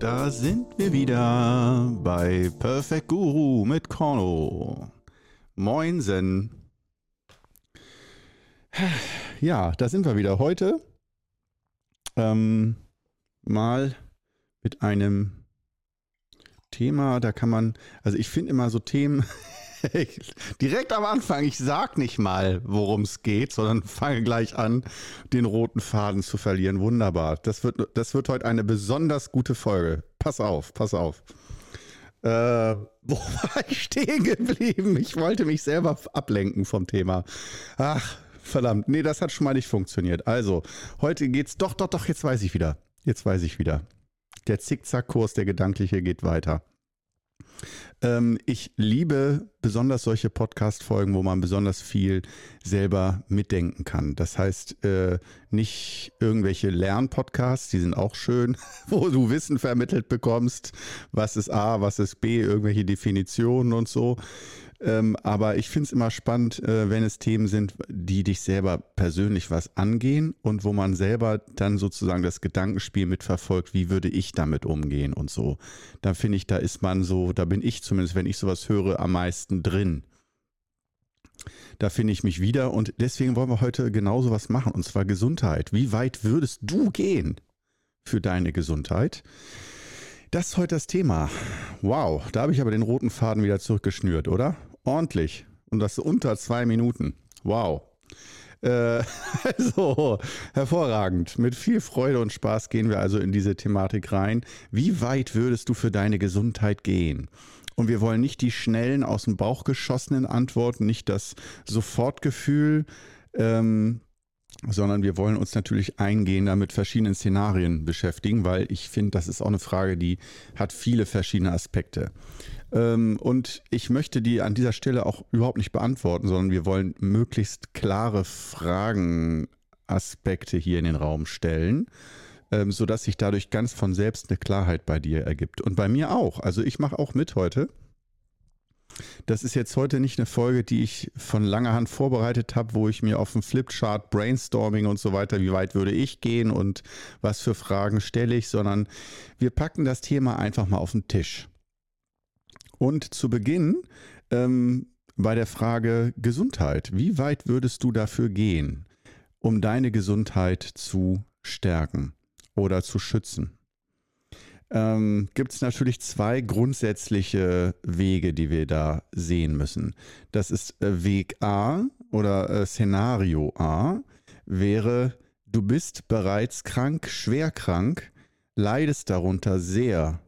Da sind wir wieder bei Perfect Guru mit Korno. Moinsen. Ja, da sind wir wieder heute. Ähm, mal mit einem Thema, da kann man, also ich finde immer so Themen, direkt am Anfang, ich sag nicht mal, worum es geht, sondern fange gleich an, den roten Faden zu verlieren. Wunderbar. Das wird, das wird heute eine besonders gute Folge. Pass auf, pass auf. Äh, wo war ich stehen geblieben? Ich wollte mich selber ablenken vom Thema. Ach, verdammt. Nee, das hat schon mal nicht funktioniert. Also, heute geht's. Doch, doch, doch, jetzt weiß ich wieder. Jetzt weiß ich wieder. Der Zickzackkurs, der gedankliche, geht weiter. Ähm, ich liebe besonders solche Podcast-Folgen, wo man besonders viel selber mitdenken kann. Das heißt, äh, nicht irgendwelche Lernpodcasts, die sind auch schön, wo du Wissen vermittelt bekommst, was ist A, was ist B, irgendwelche Definitionen und so, ähm, aber ich finde es immer spannend, äh, wenn es Themen sind, die dich selber persönlich was angehen und wo man selber dann sozusagen das Gedankenspiel mitverfolgt, wie würde ich damit umgehen und so. Da finde ich, da ist man so, da bin ich zumindest, wenn ich sowas höre, am meisten drin. Da finde ich mich wieder und deswegen wollen wir heute genauso was machen und zwar Gesundheit. Wie weit würdest du gehen für deine Gesundheit? Das ist heute das Thema. Wow, da habe ich aber den roten Faden wieder zurückgeschnürt, oder? Ordentlich. Und das unter zwei Minuten. Wow. Äh, also, hervorragend. Mit viel Freude und Spaß gehen wir also in diese Thematik rein. Wie weit würdest du für deine Gesundheit gehen? Und wir wollen nicht die schnellen, aus dem Bauch geschossenen Antworten, nicht das Sofortgefühl, ähm, sondern wir wollen uns natürlich eingehender mit verschiedenen Szenarien beschäftigen, weil ich finde, das ist auch eine Frage, die hat viele verschiedene Aspekte. Ähm, und ich möchte die an dieser Stelle auch überhaupt nicht beantworten, sondern wir wollen möglichst klare Fragenaspekte hier in den Raum stellen, ähm, sodass sich dadurch ganz von selbst eine Klarheit bei dir ergibt. Und bei mir auch. Also ich mache auch mit heute. Das ist jetzt heute nicht eine Folge, die ich von langer Hand vorbereitet habe, wo ich mir auf dem Flipchart Brainstorming und so weiter, wie weit würde ich gehen und was für Fragen stelle ich, sondern wir packen das Thema einfach mal auf den Tisch. Und zu Beginn ähm, bei der Frage Gesundheit. Wie weit würdest du dafür gehen, um deine Gesundheit zu stärken oder zu schützen? Ähm, Gibt es natürlich zwei grundsätzliche Wege, die wir da sehen müssen. Das ist äh, Weg A oder äh, Szenario A wäre, du bist bereits krank, schwer krank, leidest darunter sehr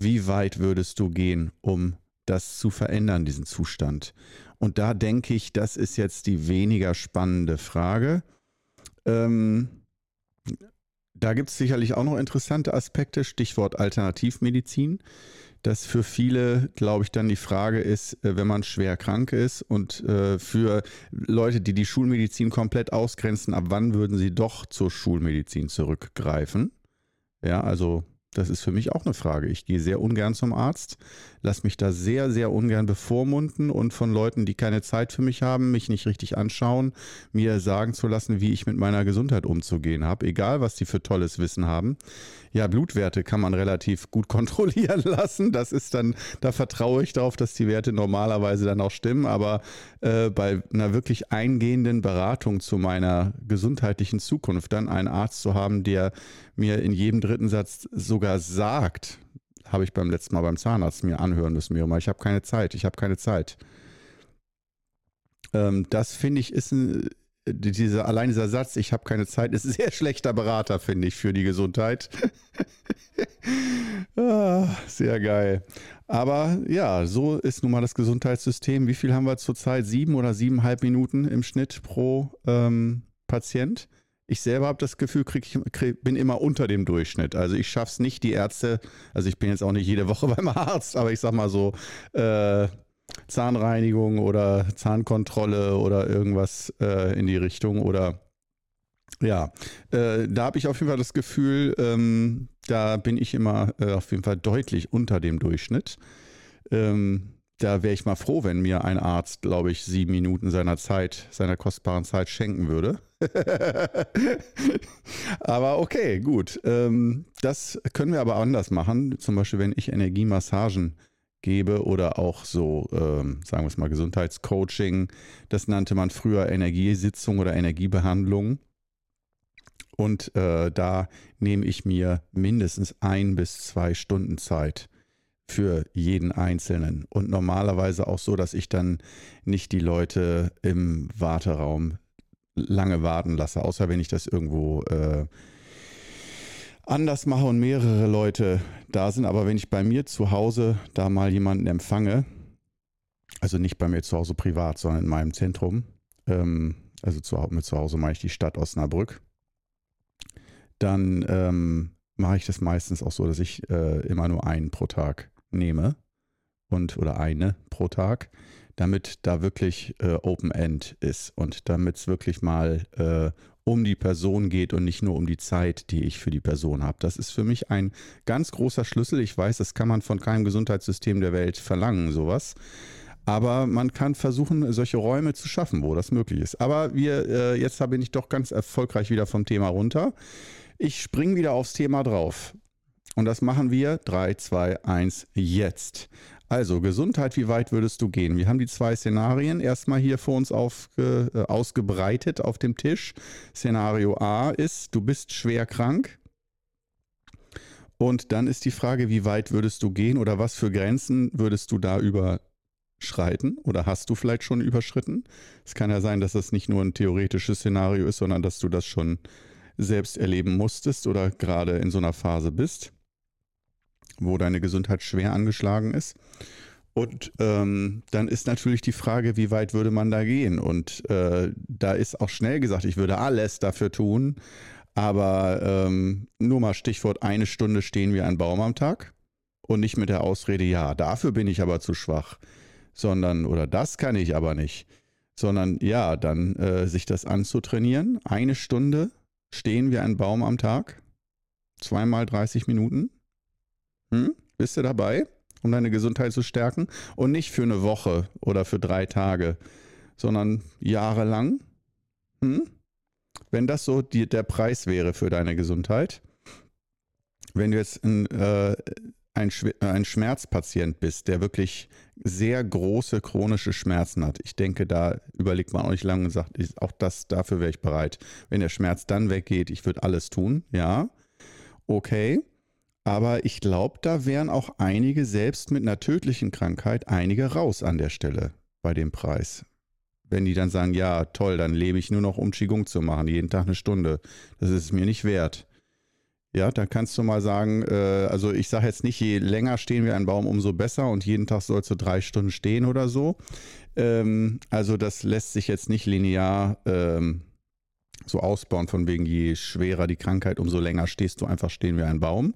wie weit würdest du gehen, um das zu verändern, diesen Zustand? Und da denke ich, das ist jetzt die weniger spannende Frage. Ähm, da gibt es sicherlich auch noch interessante Aspekte, Stichwort Alternativmedizin, dass für viele, glaube ich, dann die Frage ist, äh, wenn man schwer krank ist und äh, für Leute, die die Schulmedizin komplett ausgrenzen, ab wann würden sie doch zur Schulmedizin zurückgreifen? Ja, also das ist für mich auch eine Frage. Ich gehe sehr ungern zum Arzt, lasse mich da sehr, sehr ungern bevormunden und von Leuten, die keine Zeit für mich haben, mich nicht richtig anschauen, mir sagen zu lassen, wie ich mit meiner Gesundheit umzugehen habe, egal was die für tolles Wissen haben. Ja, Blutwerte kann man relativ gut kontrollieren lassen. Das ist dann, da vertraue ich darauf, dass die Werte normalerweise dann auch stimmen. Aber äh, bei einer wirklich eingehenden Beratung zu meiner gesundheitlichen Zukunft dann einen Arzt zu haben, der mir in jedem dritten Satz sogar sagt, habe ich beim letzten Mal beim Zahnarzt mir anhören müssen, mir immer, ich habe keine Zeit, ich habe keine Zeit. Ähm, das finde ich ist ein, dieser, allein dieser Satz, ich habe keine Zeit, ist ein sehr schlechter Berater, finde ich, für die Gesundheit. ah, sehr geil. Aber ja, so ist nun mal das Gesundheitssystem. Wie viel haben wir zurzeit? Sieben oder siebeneinhalb Minuten im Schnitt pro ähm, Patient. Ich selber habe das Gefühl, krieg ich, krieg, bin immer unter dem Durchschnitt. Also ich schaffe es nicht, die Ärzte, also ich bin jetzt auch nicht jede Woche beim Arzt, aber ich sag mal so, äh, Zahnreinigung oder Zahnkontrolle oder irgendwas äh, in die Richtung oder ja, äh, da habe ich auf jeden Fall das Gefühl, ähm, da bin ich immer äh, auf jeden Fall deutlich unter dem Durchschnitt. Ähm, da wäre ich mal froh, wenn mir ein Arzt, glaube ich, sieben Minuten seiner Zeit, seiner kostbaren Zeit schenken würde. aber okay, gut. Ähm, das können wir aber anders machen. Zum Beispiel, wenn ich Energiemassagen gebe oder auch so, ähm, sagen wir es mal, Gesundheitscoaching. Das nannte man früher Energiesitzung oder Energiebehandlung. Und äh, da nehme ich mir mindestens ein bis zwei Stunden Zeit für jeden Einzelnen. Und normalerweise auch so, dass ich dann nicht die Leute im Warteraum lange warten lasse, außer wenn ich das irgendwo äh, anders mache und mehrere Leute da sind. Aber wenn ich bei mir zu Hause da mal jemanden empfange, also nicht bei mir zu Hause privat, sondern in meinem Zentrum, ähm, also zu, mit zu Hause mache ich die Stadt Osnabrück, dann ähm, mache ich das meistens auch so, dass ich äh, immer nur einen pro Tag nehme und oder eine pro Tag, damit da wirklich äh, Open End ist und damit es wirklich mal äh, um die Person geht und nicht nur um die Zeit, die ich für die Person habe. Das ist für mich ein ganz großer Schlüssel. Ich weiß, das kann man von keinem Gesundheitssystem der Welt verlangen, sowas. Aber man kann versuchen, solche Räume zu schaffen, wo das möglich ist. Aber wir, äh, jetzt bin ich doch ganz erfolgreich wieder vom Thema runter. Ich springe wieder aufs Thema drauf. Und das machen wir 3, 2, 1, jetzt. Also Gesundheit, wie weit würdest du gehen? Wir haben die zwei Szenarien erstmal hier vor uns aufge, äh, ausgebreitet auf dem Tisch. Szenario A ist, du bist schwer krank. Und dann ist die Frage, wie weit würdest du gehen oder was für Grenzen würdest du da überschreiten oder hast du vielleicht schon überschritten? Es kann ja sein, dass das nicht nur ein theoretisches Szenario ist, sondern dass du das schon selbst erleben musstest oder gerade in so einer Phase bist wo deine Gesundheit schwer angeschlagen ist. Und ähm, dann ist natürlich die Frage, wie weit würde man da gehen? Und äh, da ist auch schnell gesagt, ich würde alles dafür tun. Aber ähm, nur mal Stichwort, eine Stunde stehen wie ein Baum am Tag. Und nicht mit der Ausrede, ja, dafür bin ich aber zu schwach. Sondern, oder das kann ich aber nicht. Sondern ja, dann äh, sich das anzutrainieren. Eine Stunde stehen wie ein Baum am Tag. Zweimal 30 Minuten. Hm? Bist du dabei, um deine Gesundheit zu stärken? Und nicht für eine Woche oder für drei Tage, sondern jahrelang? Hm? Wenn das so die, der Preis wäre für deine Gesundheit, wenn du jetzt ein, äh, ein, ein Schmerzpatient bist, der wirklich sehr große chronische Schmerzen hat, ich denke, da überlegt man auch nicht lange und sagt, auch das, dafür wäre ich bereit. Wenn der Schmerz dann weggeht, ich würde alles tun, ja, okay. Aber ich glaube, da wären auch einige, selbst mit einer tödlichen Krankheit, einige raus an der Stelle bei dem Preis. Wenn die dann sagen, ja, toll, dann lebe ich nur noch, um Qigong zu machen, jeden Tag eine Stunde. Das ist es mir nicht wert. Ja, dann kannst du mal sagen, äh, also ich sage jetzt nicht, je länger stehen wir ein Baum, umso besser und jeden Tag sollst du drei Stunden stehen oder so. Ähm, also das lässt sich jetzt nicht linear ähm, so ausbauen, von wegen, je schwerer die Krankheit, umso länger stehst du einfach stehen wie ein Baum.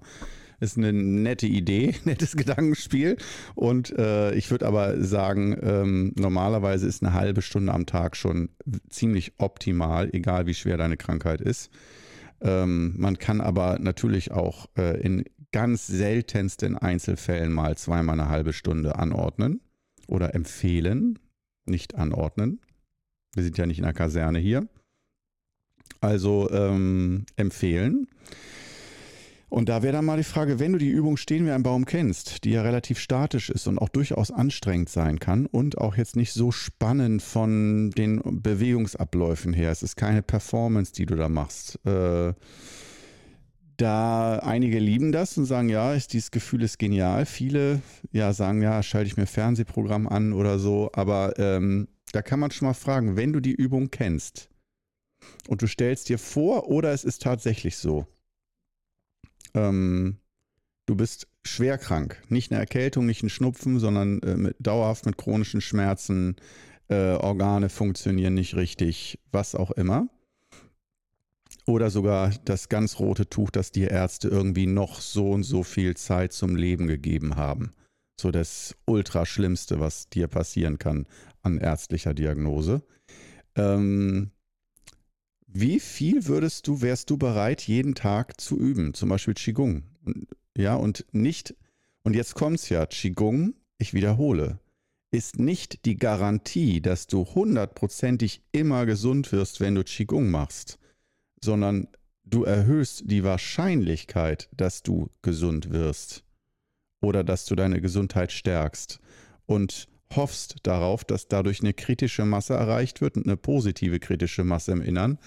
Ist eine nette Idee, nettes Gedankenspiel. Und äh, ich würde aber sagen, ähm, normalerweise ist eine halbe Stunde am Tag schon ziemlich optimal, egal wie schwer deine Krankheit ist. Ähm, man kann aber natürlich auch äh, in ganz seltensten Einzelfällen mal zweimal eine halbe Stunde anordnen oder empfehlen, nicht anordnen. Wir sind ja nicht in der Kaserne hier. Also ähm, empfehlen. Und da wäre dann mal die Frage, wenn du die Übung Stehen wie ein Baum kennst, die ja relativ statisch ist und auch durchaus anstrengend sein kann und auch jetzt nicht so spannend von den Bewegungsabläufen her. Es ist keine Performance, die du da machst. Äh, da einige lieben das und sagen, ja, ist, dieses Gefühl ist genial. Viele ja sagen, ja, schalte ich mir Fernsehprogramm an oder so. Aber ähm, da kann man schon mal fragen, wenn du die Übung kennst, und du stellst dir vor, oder es ist tatsächlich so, ähm, du bist schwer krank. Nicht eine Erkältung, nicht ein Schnupfen, sondern äh, mit, dauerhaft mit chronischen Schmerzen, äh, Organe funktionieren nicht richtig, was auch immer. Oder sogar das ganz rote Tuch, das dir Ärzte irgendwie noch so und so viel Zeit zum Leben gegeben haben. So das Ultraschlimmste, was dir passieren kann an ärztlicher Diagnose. Ähm, wie viel würdest du, wärst du bereit, jeden Tag zu üben? Zum Beispiel Qigong. Ja, und nicht, und jetzt kommt es ja, Qigong, ich wiederhole, ist nicht die Garantie, dass du hundertprozentig immer gesund wirst, wenn du Qigong machst, sondern du erhöhst die Wahrscheinlichkeit, dass du gesund wirst oder dass du deine Gesundheit stärkst und hoffst darauf, dass dadurch eine kritische Masse erreicht wird und eine positive kritische Masse im Innern,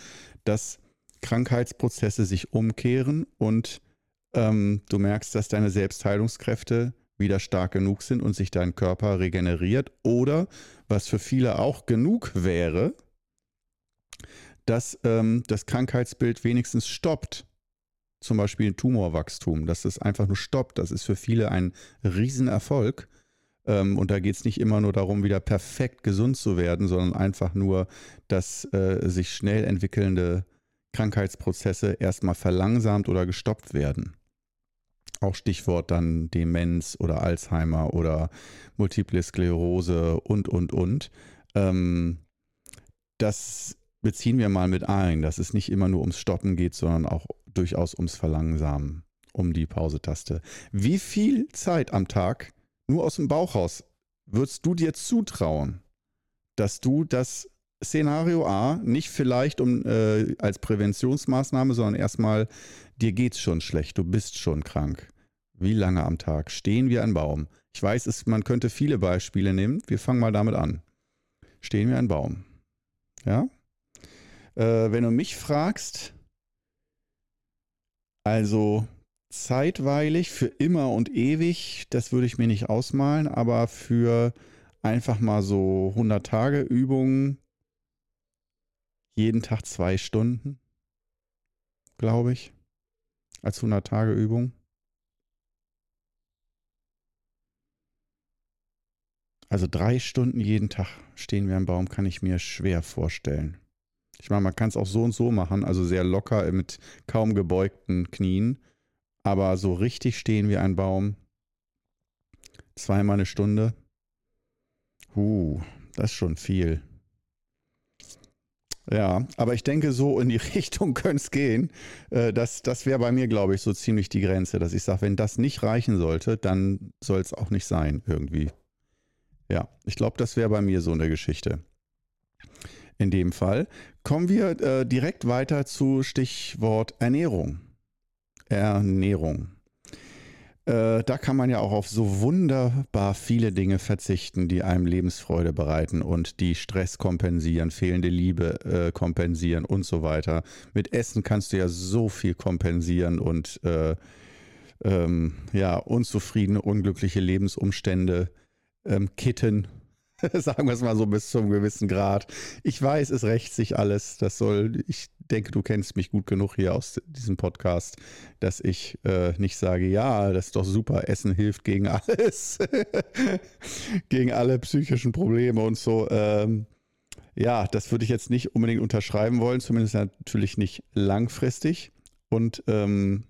dass Krankheitsprozesse sich umkehren und ähm, du merkst, dass deine Selbstheilungskräfte wieder stark genug sind und sich dein Körper regeneriert oder, was für viele auch genug wäre, dass ähm, das Krankheitsbild wenigstens stoppt. Zum Beispiel ein Tumorwachstum, dass es einfach nur stoppt. Das ist für viele ein Riesenerfolg. Ähm, und da geht es nicht immer nur darum, wieder perfekt gesund zu werden, sondern einfach nur, dass äh, sich schnell entwickelnde Krankheitsprozesse erstmal verlangsamt oder gestoppt werden. Auch Stichwort dann Demenz oder Alzheimer oder Multiple Sklerose und, und, und. Ähm, das beziehen wir mal mit ein, dass es nicht immer nur ums Stoppen geht, sondern auch durchaus ums Verlangsamen, um die Pausetaste. Wie viel Zeit am Tag, nur aus dem Bauch raus, würdest du dir zutrauen, dass du das Szenario A nicht vielleicht um, äh, als Präventionsmaßnahme, sondern erstmal, dir geht's schon schlecht, du bist schon krank. Wie lange am Tag stehen wir ein Baum? Ich weiß, es, man könnte viele Beispiele nehmen. Wir fangen mal damit an. Stehen wir ein Baum? Ja? Äh, wenn du mich fragst, also zeitweilig, für immer und ewig, das würde ich mir nicht ausmalen, aber für einfach mal so 100 Tage Übungen, jeden Tag zwei Stunden, glaube ich, als 100 Tage Übung. Also drei Stunden jeden Tag stehen wir am Baum, kann ich mir schwer vorstellen. Ich meine, man kann es auch so und so machen, also sehr locker mit kaum gebeugten Knien. Aber so richtig stehen wie ein Baum. Zweimal eine Stunde. Uh, das ist schon viel. Ja, aber ich denke, so in die Richtung könnte es gehen. Äh, das das wäre bei mir, glaube ich, so ziemlich die Grenze, dass ich sage, wenn das nicht reichen sollte, dann soll es auch nicht sein, irgendwie. Ja, ich glaube, das wäre bei mir so eine Geschichte. In dem Fall kommen wir äh, direkt weiter zu Stichwort Ernährung. Ernährung. Äh, da kann man ja auch auf so wunderbar viele Dinge verzichten, die einem Lebensfreude bereiten und die Stress kompensieren, fehlende Liebe äh, kompensieren und so weiter. Mit Essen kannst du ja so viel kompensieren und äh, ähm, ja, unzufriedene, unglückliche Lebensumstände ähm, kitten. Sagen wir es mal so bis zum gewissen Grad. Ich weiß, es rächt sich alles. Das soll, ich denke, du kennst mich gut genug hier aus diesem Podcast, dass ich äh, nicht sage, ja, das ist doch super, Essen hilft gegen alles. gegen alle psychischen Probleme und so. Ähm, ja, das würde ich jetzt nicht unbedingt unterschreiben wollen, zumindest natürlich nicht langfristig. Und ähm,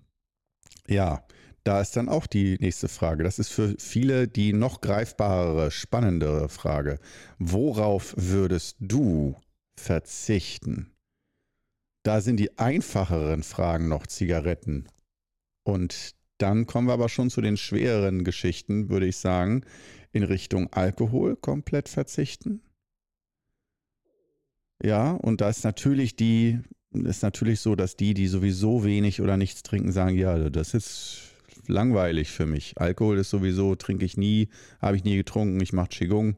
ja, da ist dann auch die nächste Frage. Das ist für viele die noch greifbarere, spannendere Frage. Worauf würdest du verzichten? Da sind die einfacheren Fragen noch Zigaretten. Und dann kommen wir aber schon zu den schwereren Geschichten, würde ich sagen, in Richtung Alkohol komplett verzichten. Ja, und da ist natürlich die, ist natürlich so, dass die, die sowieso wenig oder nichts trinken, sagen, ja, das ist langweilig für mich. Alkohol ist sowieso, trinke ich nie, habe ich nie getrunken, ich mache Qigong.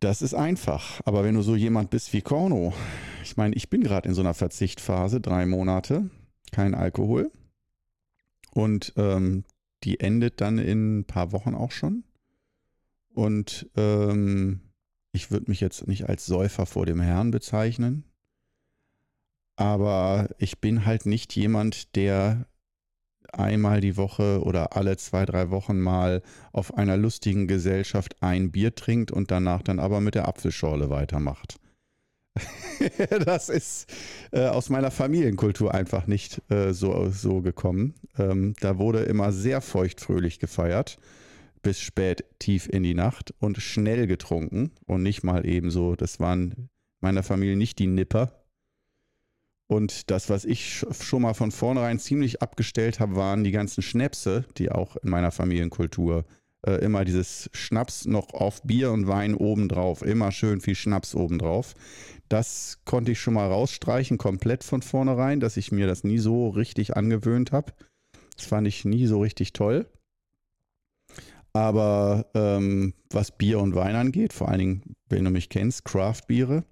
Das ist einfach. Aber wenn du so jemand bist wie Korno, ich meine, ich bin gerade in so einer Verzichtphase, drei Monate, kein Alkohol. Und ähm, die endet dann in ein paar Wochen auch schon. Und ähm, ich würde mich jetzt nicht als Säufer vor dem Herrn bezeichnen. Aber ich bin halt nicht jemand, der einmal die Woche oder alle zwei, drei Wochen mal auf einer lustigen Gesellschaft ein Bier trinkt und danach dann aber mit der Apfelschorle weitermacht. das ist äh, aus meiner Familienkultur einfach nicht äh, so, so gekommen. Ähm, da wurde immer sehr feuchtfröhlich gefeiert, bis spät tief in die Nacht und schnell getrunken und nicht mal eben so. Das waren meiner Familie nicht die Nipper, und das, was ich schon mal von vornherein ziemlich abgestellt habe, waren die ganzen Schnäpse, die auch in meiner Familienkultur äh, immer dieses Schnaps noch auf Bier und Wein obendrauf. Immer schön viel Schnaps obendrauf. Das konnte ich schon mal rausstreichen, komplett von vornherein, dass ich mir das nie so richtig angewöhnt habe. Das fand ich nie so richtig toll. Aber ähm, was Bier und Wein angeht, vor allen Dingen, wenn du mich kennst, Craft-Biere,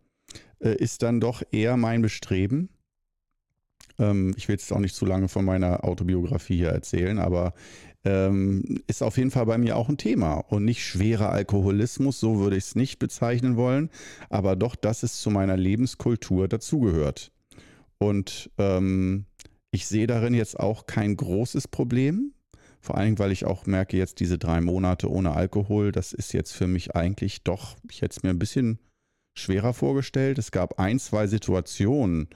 äh, ist dann doch eher mein Bestreben. Ähm, ich will jetzt auch nicht zu lange von meiner Autobiografie hier erzählen, aber ähm, ist auf jeden Fall bei mir auch ein Thema und nicht schwerer Alkoholismus, so würde ich es nicht bezeichnen wollen, aber doch, dass es zu meiner Lebenskultur dazugehört. Und ähm, ich sehe darin jetzt auch kein großes Problem, vor allem, weil ich auch merke, jetzt diese drei Monate ohne Alkohol, das ist jetzt für mich eigentlich doch, ich hätte es mir ein bisschen schwerer vorgestellt. Es gab ein, zwei Situationen,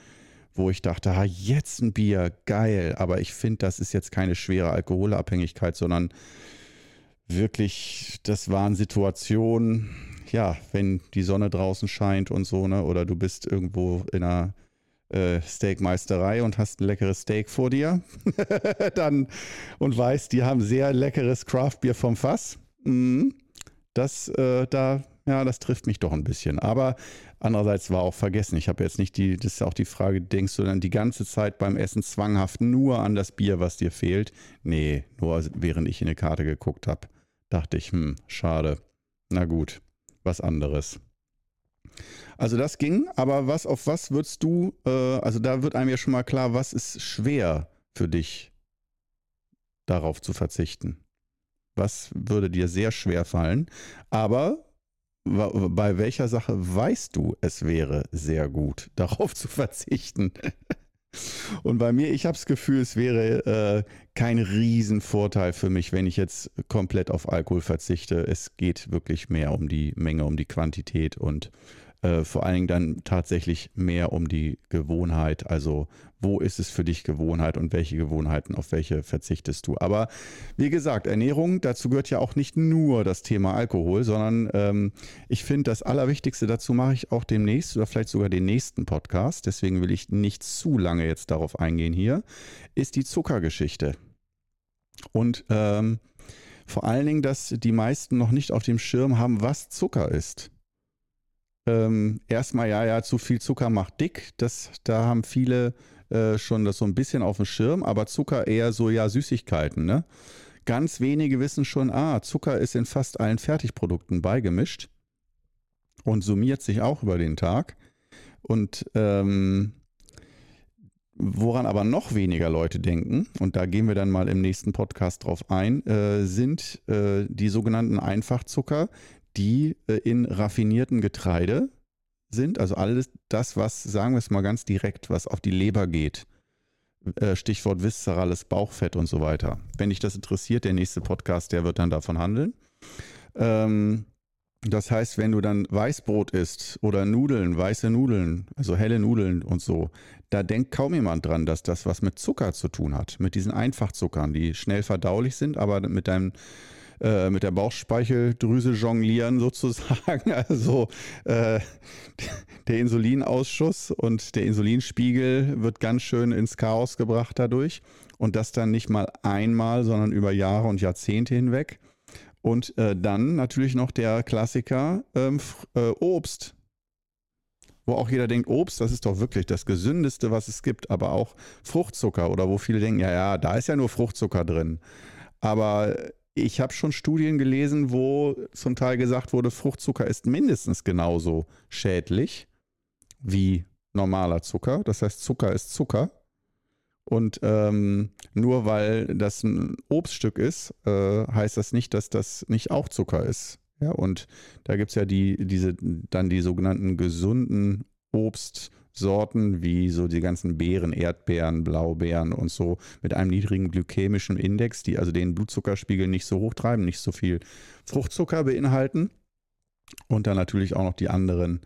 wo ich dachte, ha, jetzt ein Bier, geil. Aber ich finde, das ist jetzt keine schwere Alkoholabhängigkeit, sondern wirklich, das waren Situationen, ja, wenn die Sonne draußen scheint und so, ne, oder du bist irgendwo in einer äh, Steakmeisterei und hast ein leckeres Steak vor dir, dann und weißt, die haben sehr leckeres Craftbier vom Fass. Mhm. Das, äh, da ja, das trifft mich doch ein bisschen. Aber andererseits war auch vergessen. Ich habe jetzt nicht die, das ist auch die Frage, denkst du dann die ganze Zeit beim Essen zwanghaft nur an das Bier, was dir fehlt? Nee, nur während ich in eine Karte geguckt habe, dachte ich, hm, schade. Na gut, was anderes. Also das ging, aber was auf was würdest du, äh, also da wird einem ja schon mal klar, was ist schwer für dich, darauf zu verzichten? Was würde dir sehr schwer fallen? Aber bei welcher Sache weißt du, es wäre sehr gut, darauf zu verzichten? Und bei mir, ich habe das Gefühl, es wäre äh, kein Riesenvorteil für mich, wenn ich jetzt komplett auf Alkohol verzichte. Es geht wirklich mehr um die Menge, um die Quantität und äh, vor allen Dingen dann tatsächlich mehr um die Gewohnheit. Also wo ist es für dich Gewohnheit und welche Gewohnheiten, auf welche verzichtest du. Aber wie gesagt, Ernährung, dazu gehört ja auch nicht nur das Thema Alkohol, sondern ähm, ich finde, das Allerwichtigste dazu mache ich auch demnächst oder vielleicht sogar den nächsten Podcast. Deswegen will ich nicht zu lange jetzt darauf eingehen hier, ist die Zuckergeschichte. Und ähm, vor allen Dingen, dass die meisten noch nicht auf dem Schirm haben, was Zucker ist ähm, erstmal, ja, ja, zu viel Zucker macht dick. Das, da haben viele äh, schon das so ein bisschen auf dem Schirm, aber Zucker eher so, ja, Süßigkeiten, ne? Ganz wenige wissen schon, ah, Zucker ist in fast allen Fertigprodukten beigemischt und summiert sich auch über den Tag. Und ähm, woran aber noch weniger Leute denken, und da gehen wir dann mal im nächsten Podcast drauf ein, äh, sind äh, die sogenannten Einfachzucker, die äh, in raffinierten Getreide sind. Also alles das, was, sagen wir es mal ganz direkt, was auf die Leber geht. Äh, Stichwort viszerales Bauchfett und so weiter. Wenn dich das interessiert, der nächste Podcast, der wird dann davon handeln. Ähm, das heißt, wenn du dann Weißbrot isst oder Nudeln, weiße Nudeln, also helle Nudeln und so, da denkt kaum jemand dran, dass das was mit Zucker zu tun hat. Mit diesen Einfachzuckern, die schnell verdaulich sind, aber mit deinem äh, mit der Bauchspeicheldrüse jonglieren sozusagen. Also äh, der Insulinausschuss und der Insulinspiegel wird ganz schön ins Chaos gebracht dadurch. Und das dann nicht mal einmal, sondern über Jahre und Jahrzehnte hinweg. Und äh, dann natürlich noch der Klassiker ähm, äh, Obst. Wo auch jeder denkt, Obst, das ist doch wirklich das Gesündeste, was es gibt. Aber auch Fruchtzucker oder wo viele denken, ja, ja, da ist ja nur Fruchtzucker drin. Aber ich habe schon Studien gelesen, wo zum Teil gesagt wurde, Fruchtzucker ist mindestens genauso schädlich wie normaler Zucker. Das heißt, Zucker ist Zucker. Und ähm, nur weil das ein Obststück ist, äh, heißt das nicht, dass das nicht auch Zucker ist. Ja, und da gibt es ja die, diese, dann die sogenannten gesunden Obst- Sorten wie so die ganzen Beeren, Erdbeeren, Blaubeeren und so mit einem niedrigen glykämischen Index, die also den Blutzuckerspiegel nicht so hoch treiben, nicht so viel Fruchtzucker beinhalten. Und dann natürlich auch noch die anderen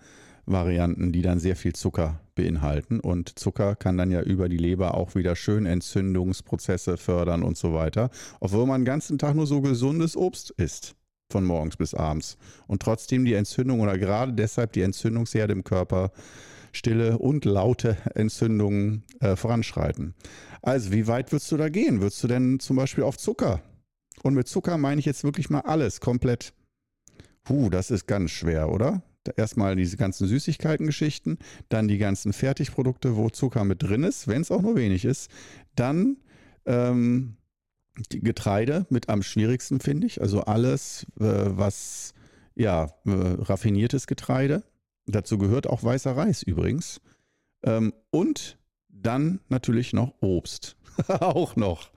Varianten, die dann sehr viel Zucker beinhalten. Und Zucker kann dann ja über die Leber auch wieder schön Entzündungsprozesse fördern und so weiter. Obwohl man den ganzen Tag nur so gesundes Obst isst. Von morgens bis abends. Und trotzdem die Entzündung oder gerade deshalb die Entzündungsherde im Körper stille und laute Entzündungen äh, voranschreiten. Also, wie weit würdest du da gehen? Würdest du denn zum Beispiel auf Zucker Und mit Zucker meine ich jetzt wirklich mal alles komplett. Puh, das ist ganz schwer, oder? Erstmal diese ganzen Süßigkeiten-Geschichten, dann die ganzen Fertigprodukte, wo Zucker mit drin ist, wenn es auch nur wenig ist. Dann ähm, Getreide mit am schwierigsten, finde ich. Also alles, äh, was ja, äh, raffiniertes Getreide. Dazu gehört auch weißer Reis übrigens. Ähm, und dann natürlich noch Obst. auch noch.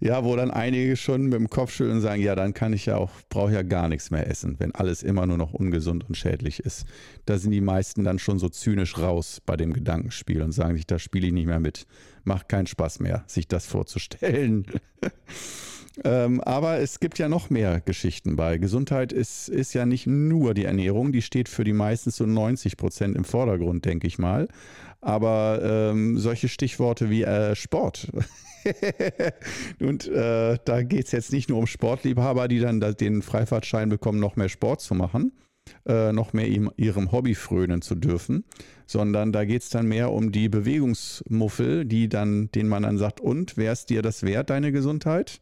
Ja, wo dann einige schon mit dem Kopf schütteln und sagen, ja, dann kann ich ja auch, brauche ja gar nichts mehr essen, wenn alles immer nur noch ungesund und schädlich ist. Da sind die meisten dann schon so zynisch raus bei dem Gedankenspiel und sagen sich, da spiele ich nicht mehr mit. Macht keinen Spaß mehr, sich das vorzustellen. Ähm, aber es gibt ja noch mehr Geschichten bei. Gesundheit ist, ist ja nicht nur die Ernährung, die steht für die meisten zu 90 Prozent im Vordergrund, denke ich mal. Aber ähm, solche Stichworte wie äh, Sport. und äh, da geht es jetzt nicht nur um Sportliebhaber, die dann den Freifahrtschein bekommen, noch mehr Sport zu machen, äh, noch mehr ihm, ihrem Hobby frönen zu dürfen, sondern da geht es dann mehr um die Bewegungsmuffel, die dann, denen man dann sagt, und wäre es dir das wert, deine Gesundheit?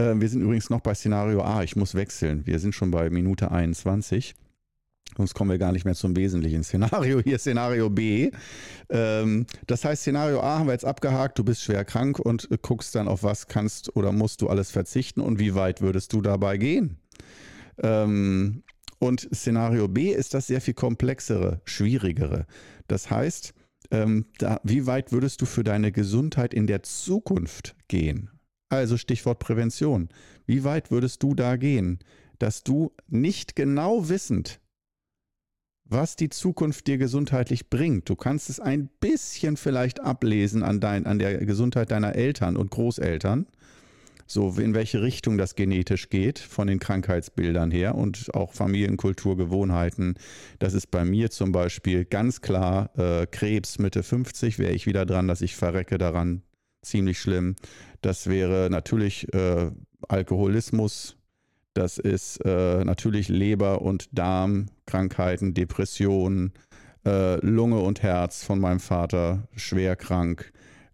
Äh, wir sind übrigens noch bei Szenario A. Ich muss wechseln. Wir sind schon bei Minute 21. Sonst kommen wir gar nicht mehr zum wesentlichen Szenario. Hier Szenario B. Ähm, das heißt, Szenario A haben wir jetzt abgehakt. Du bist schwer krank und guckst dann, auf was kannst oder musst du alles verzichten und wie weit würdest du dabei gehen. Ähm, und Szenario B ist das sehr viel komplexere, schwierigere. Das heißt, ähm, wie weit würdest du für deine Gesundheit in der Zukunft gehen? Also Stichwort Prävention. Wie weit würdest du da gehen, dass du nicht genau wissend, was die Zukunft dir gesundheitlich bringt. Du kannst es ein bisschen vielleicht ablesen an, dein, an der Gesundheit deiner Eltern und Großeltern, so in welche Richtung das genetisch geht von den Krankheitsbildern her und auch Familienkultur, Gewohnheiten. Das ist bei mir zum Beispiel ganz klar äh, Krebs Mitte 50, wäre ich wieder dran, dass ich verrecke daran. Ziemlich schlimm. Das wäre natürlich äh, Alkoholismus, das ist äh, natürlich Leber- und Darmkrankheiten, Depressionen, äh, Lunge und Herz von meinem Vater, schwer krank.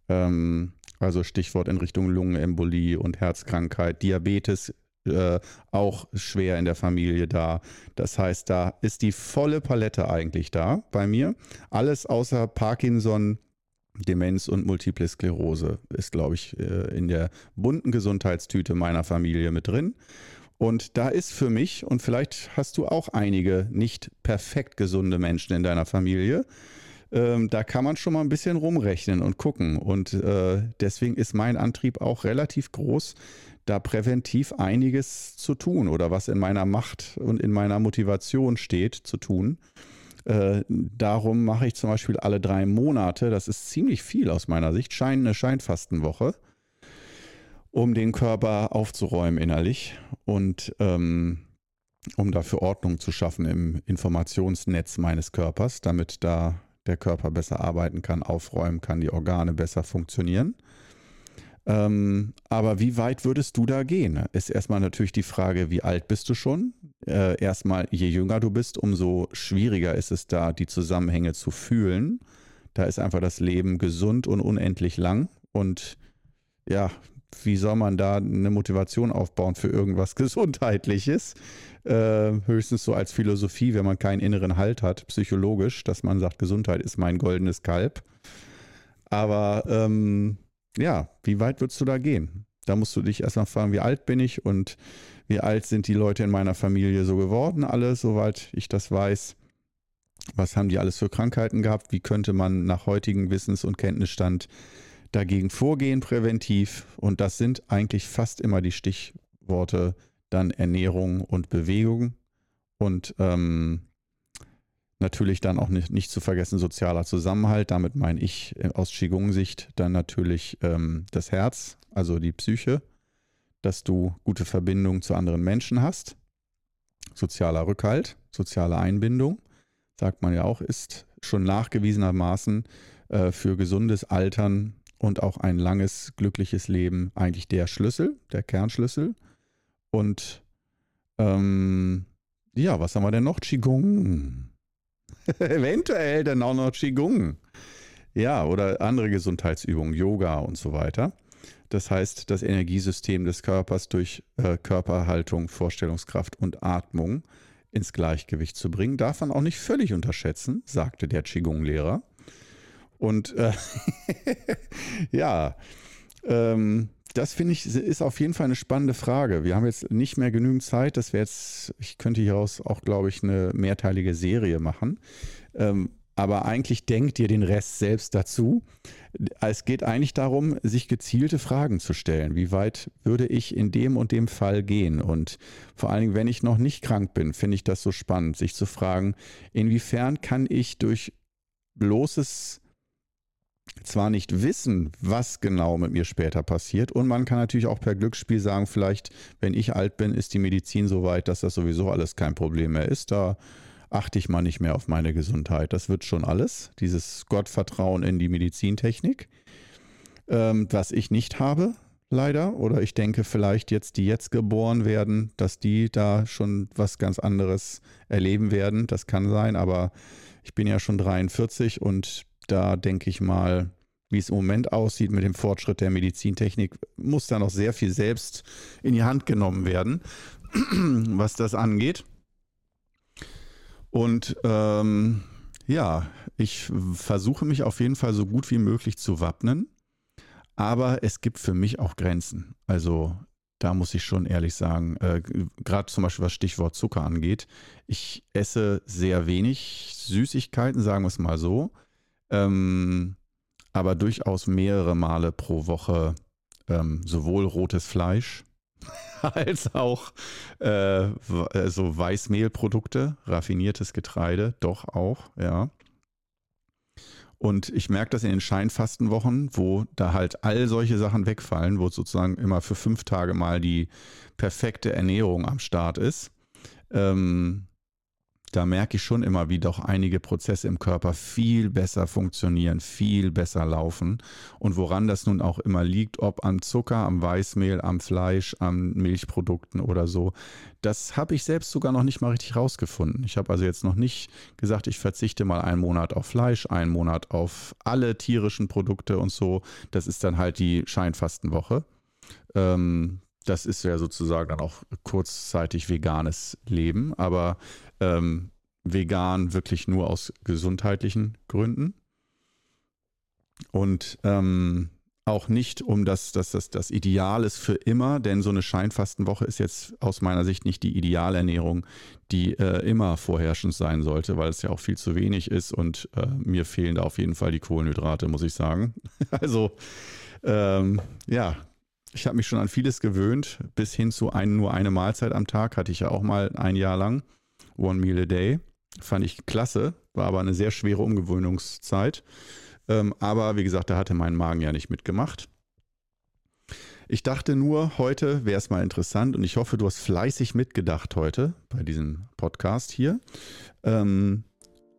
Ähm, also Stichwort in Richtung Lungenembolie und Herzkrankheit, Diabetes äh, auch schwer in der Familie da. Das heißt, da ist die volle Palette eigentlich da bei mir. Alles außer Parkinson, Demenz und Multiple Sklerose ist, glaube ich, äh, in der bunten Gesundheitstüte meiner Familie mit drin. Und da ist für mich, und vielleicht hast du auch einige nicht perfekt gesunde Menschen in deiner Familie, ähm, da kann man schon mal ein bisschen rumrechnen und gucken. Und äh, deswegen ist mein Antrieb auch relativ groß, da präventiv einiges zu tun oder was in meiner Macht und in meiner Motivation steht zu tun. Äh, darum mache ich zum Beispiel alle drei Monate, das ist ziemlich viel aus meiner Sicht, Schein, eine Scheinfastenwoche, um den Körper aufzuräumen innerlich und ähm, um dafür Ordnung zu schaffen im Informationsnetz meines Körpers, damit da der Körper besser arbeiten kann, aufräumen kann, die Organe besser funktionieren. Ähm, aber wie weit würdest du da gehen? Ist erstmal natürlich die Frage, wie alt bist du schon? Äh, erstmal, je jünger du bist, umso schwieriger ist es da, die Zusammenhänge zu fühlen. Da ist einfach das Leben gesund und unendlich lang. Und ja, wie soll man da eine Motivation aufbauen für irgendwas Gesundheitliches? Äh, höchstens so als Philosophie, wenn man keinen inneren Halt hat, psychologisch, dass man sagt, Gesundheit ist mein goldenes Kalb. Aber ähm, ja, wie weit würdest du da gehen? Da musst du dich erstmal fragen, wie alt bin ich und wie alt sind die Leute in meiner Familie so geworden, alle, soweit ich das weiß. Was haben die alles für Krankheiten gehabt? Wie könnte man nach heutigem Wissens- und Kenntnisstand dagegen vorgehen, präventiv? Und das sind eigentlich fast immer die Stichworte dann Ernährung und Bewegung. Und ähm, Natürlich dann auch nicht, nicht zu vergessen sozialer Zusammenhalt. Damit meine ich äh, aus Qigong-Sicht dann natürlich ähm, das Herz, also die Psyche, dass du gute Verbindungen zu anderen Menschen hast. Sozialer Rückhalt, soziale Einbindung, sagt man ja auch, ist schon nachgewiesenermaßen äh, für gesundes Altern und auch ein langes, glückliches Leben eigentlich der Schlüssel, der Kernschlüssel. Und ähm, ja, was haben wir denn noch? Qigong. Eventuell dann auch noch Qigong. Ja, oder andere Gesundheitsübungen, Yoga und so weiter. Das heißt, das Energiesystem des Körpers durch äh, Körperhaltung, Vorstellungskraft und Atmung ins Gleichgewicht zu bringen, darf man auch nicht völlig unterschätzen, sagte der Qigong-Lehrer. Und äh, ja, ähm, das finde ich, ist auf jeden Fall eine spannende Frage. Wir haben jetzt nicht mehr genügend Zeit. Das wäre jetzt, ich könnte hieraus auch, glaube ich, eine mehrteilige Serie machen. Ähm, aber eigentlich denkt ihr den Rest selbst dazu. Es geht eigentlich darum, sich gezielte Fragen zu stellen. Wie weit würde ich in dem und dem Fall gehen? Und vor allen Dingen, wenn ich noch nicht krank bin, finde ich das so spannend, sich zu fragen, inwiefern kann ich durch bloßes zwar nicht wissen, was genau mit mir später passiert. Und man kann natürlich auch per Glücksspiel sagen, vielleicht, wenn ich alt bin, ist die Medizin so weit, dass das sowieso alles kein Problem mehr ist. Da achte ich mal nicht mehr auf meine Gesundheit. Das wird schon alles. Dieses Gottvertrauen in die Medizintechnik, ähm, was ich nicht habe, leider. Oder ich denke vielleicht jetzt, die jetzt geboren werden, dass die da schon was ganz anderes erleben werden. Das kann sein, aber ich bin ja schon 43 und da denke ich mal, wie es im Moment aussieht mit dem Fortschritt der Medizintechnik, muss da noch sehr viel selbst in die Hand genommen werden, was das angeht. Und ähm, ja, ich versuche mich auf jeden Fall so gut wie möglich zu wappnen, aber es gibt für mich auch Grenzen. Also da muss ich schon ehrlich sagen, äh, gerade zum Beispiel was Stichwort Zucker angeht, ich esse sehr wenig Süßigkeiten, sagen wir es mal so. Ähm, aber durchaus mehrere Male pro Woche ähm, sowohl rotes Fleisch als auch äh, so Weißmehlprodukte, raffiniertes Getreide, doch auch, ja. Und ich merke das in den Scheinfastenwochen, wo da halt all solche Sachen wegfallen, wo sozusagen immer für fünf Tage mal die perfekte Ernährung am Start ist. Ähm, da merke ich schon immer, wie doch einige Prozesse im Körper viel besser funktionieren, viel besser laufen. Und woran das nun auch immer liegt, ob am Zucker, am Weißmehl, am Fleisch, am Milchprodukten oder so, das habe ich selbst sogar noch nicht mal richtig rausgefunden. Ich habe also jetzt noch nicht gesagt, ich verzichte mal einen Monat auf Fleisch, einen Monat auf alle tierischen Produkte und so. Das ist dann halt die Scheinfastenwoche. Ähm, das ist ja sozusagen dann auch kurzzeitig veganes Leben, aber ähm, vegan wirklich nur aus gesundheitlichen Gründen. Und ähm, auch nicht, um das, dass das das Ideal ist für immer, denn so eine Scheinfastenwoche ist jetzt aus meiner Sicht nicht die Idealernährung, die äh, immer vorherrschend sein sollte, weil es ja auch viel zu wenig ist und äh, mir fehlen da auf jeden Fall die Kohlenhydrate, muss ich sagen. also ähm, ja, ich habe mich schon an vieles gewöhnt, bis hin zu ein, nur eine Mahlzeit am Tag hatte ich ja auch mal ein Jahr lang. One Meal a Day. Fand ich klasse, war aber eine sehr schwere Umgewöhnungszeit. Ähm, aber wie gesagt, da hatte mein Magen ja nicht mitgemacht. Ich dachte nur, heute wäre es mal interessant und ich hoffe, du hast fleißig mitgedacht heute bei diesem Podcast hier. Ähm,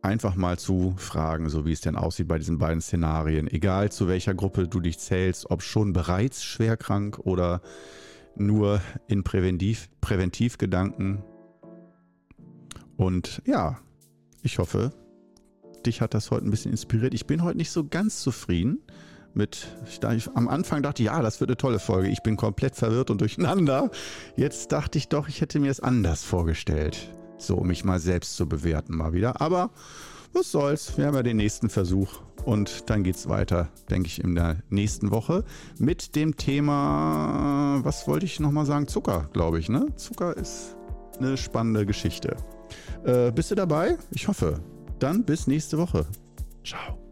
einfach mal zu fragen, so wie es denn aussieht bei diesen beiden Szenarien. Egal zu welcher Gruppe du dich zählst, ob schon bereits schwerkrank oder nur in Präventiv, Präventivgedanken und ja, ich hoffe, dich hat das heute ein bisschen inspiriert. Ich bin heute nicht so ganz zufrieden mit. Ich, am Anfang dachte ich, ja, das wird eine tolle Folge. Ich bin komplett verwirrt und durcheinander. Jetzt dachte ich doch, ich hätte mir es anders vorgestellt. So, um mich mal selbst zu bewerten, mal wieder. Aber was soll's? Wir haben ja den nächsten Versuch. Und dann geht's weiter, denke ich, in der nächsten Woche mit dem Thema, was wollte ich nochmal sagen? Zucker, glaube ich, ne? Zucker ist eine spannende Geschichte. Äh, bist du dabei? Ich hoffe. Dann bis nächste Woche. Ciao.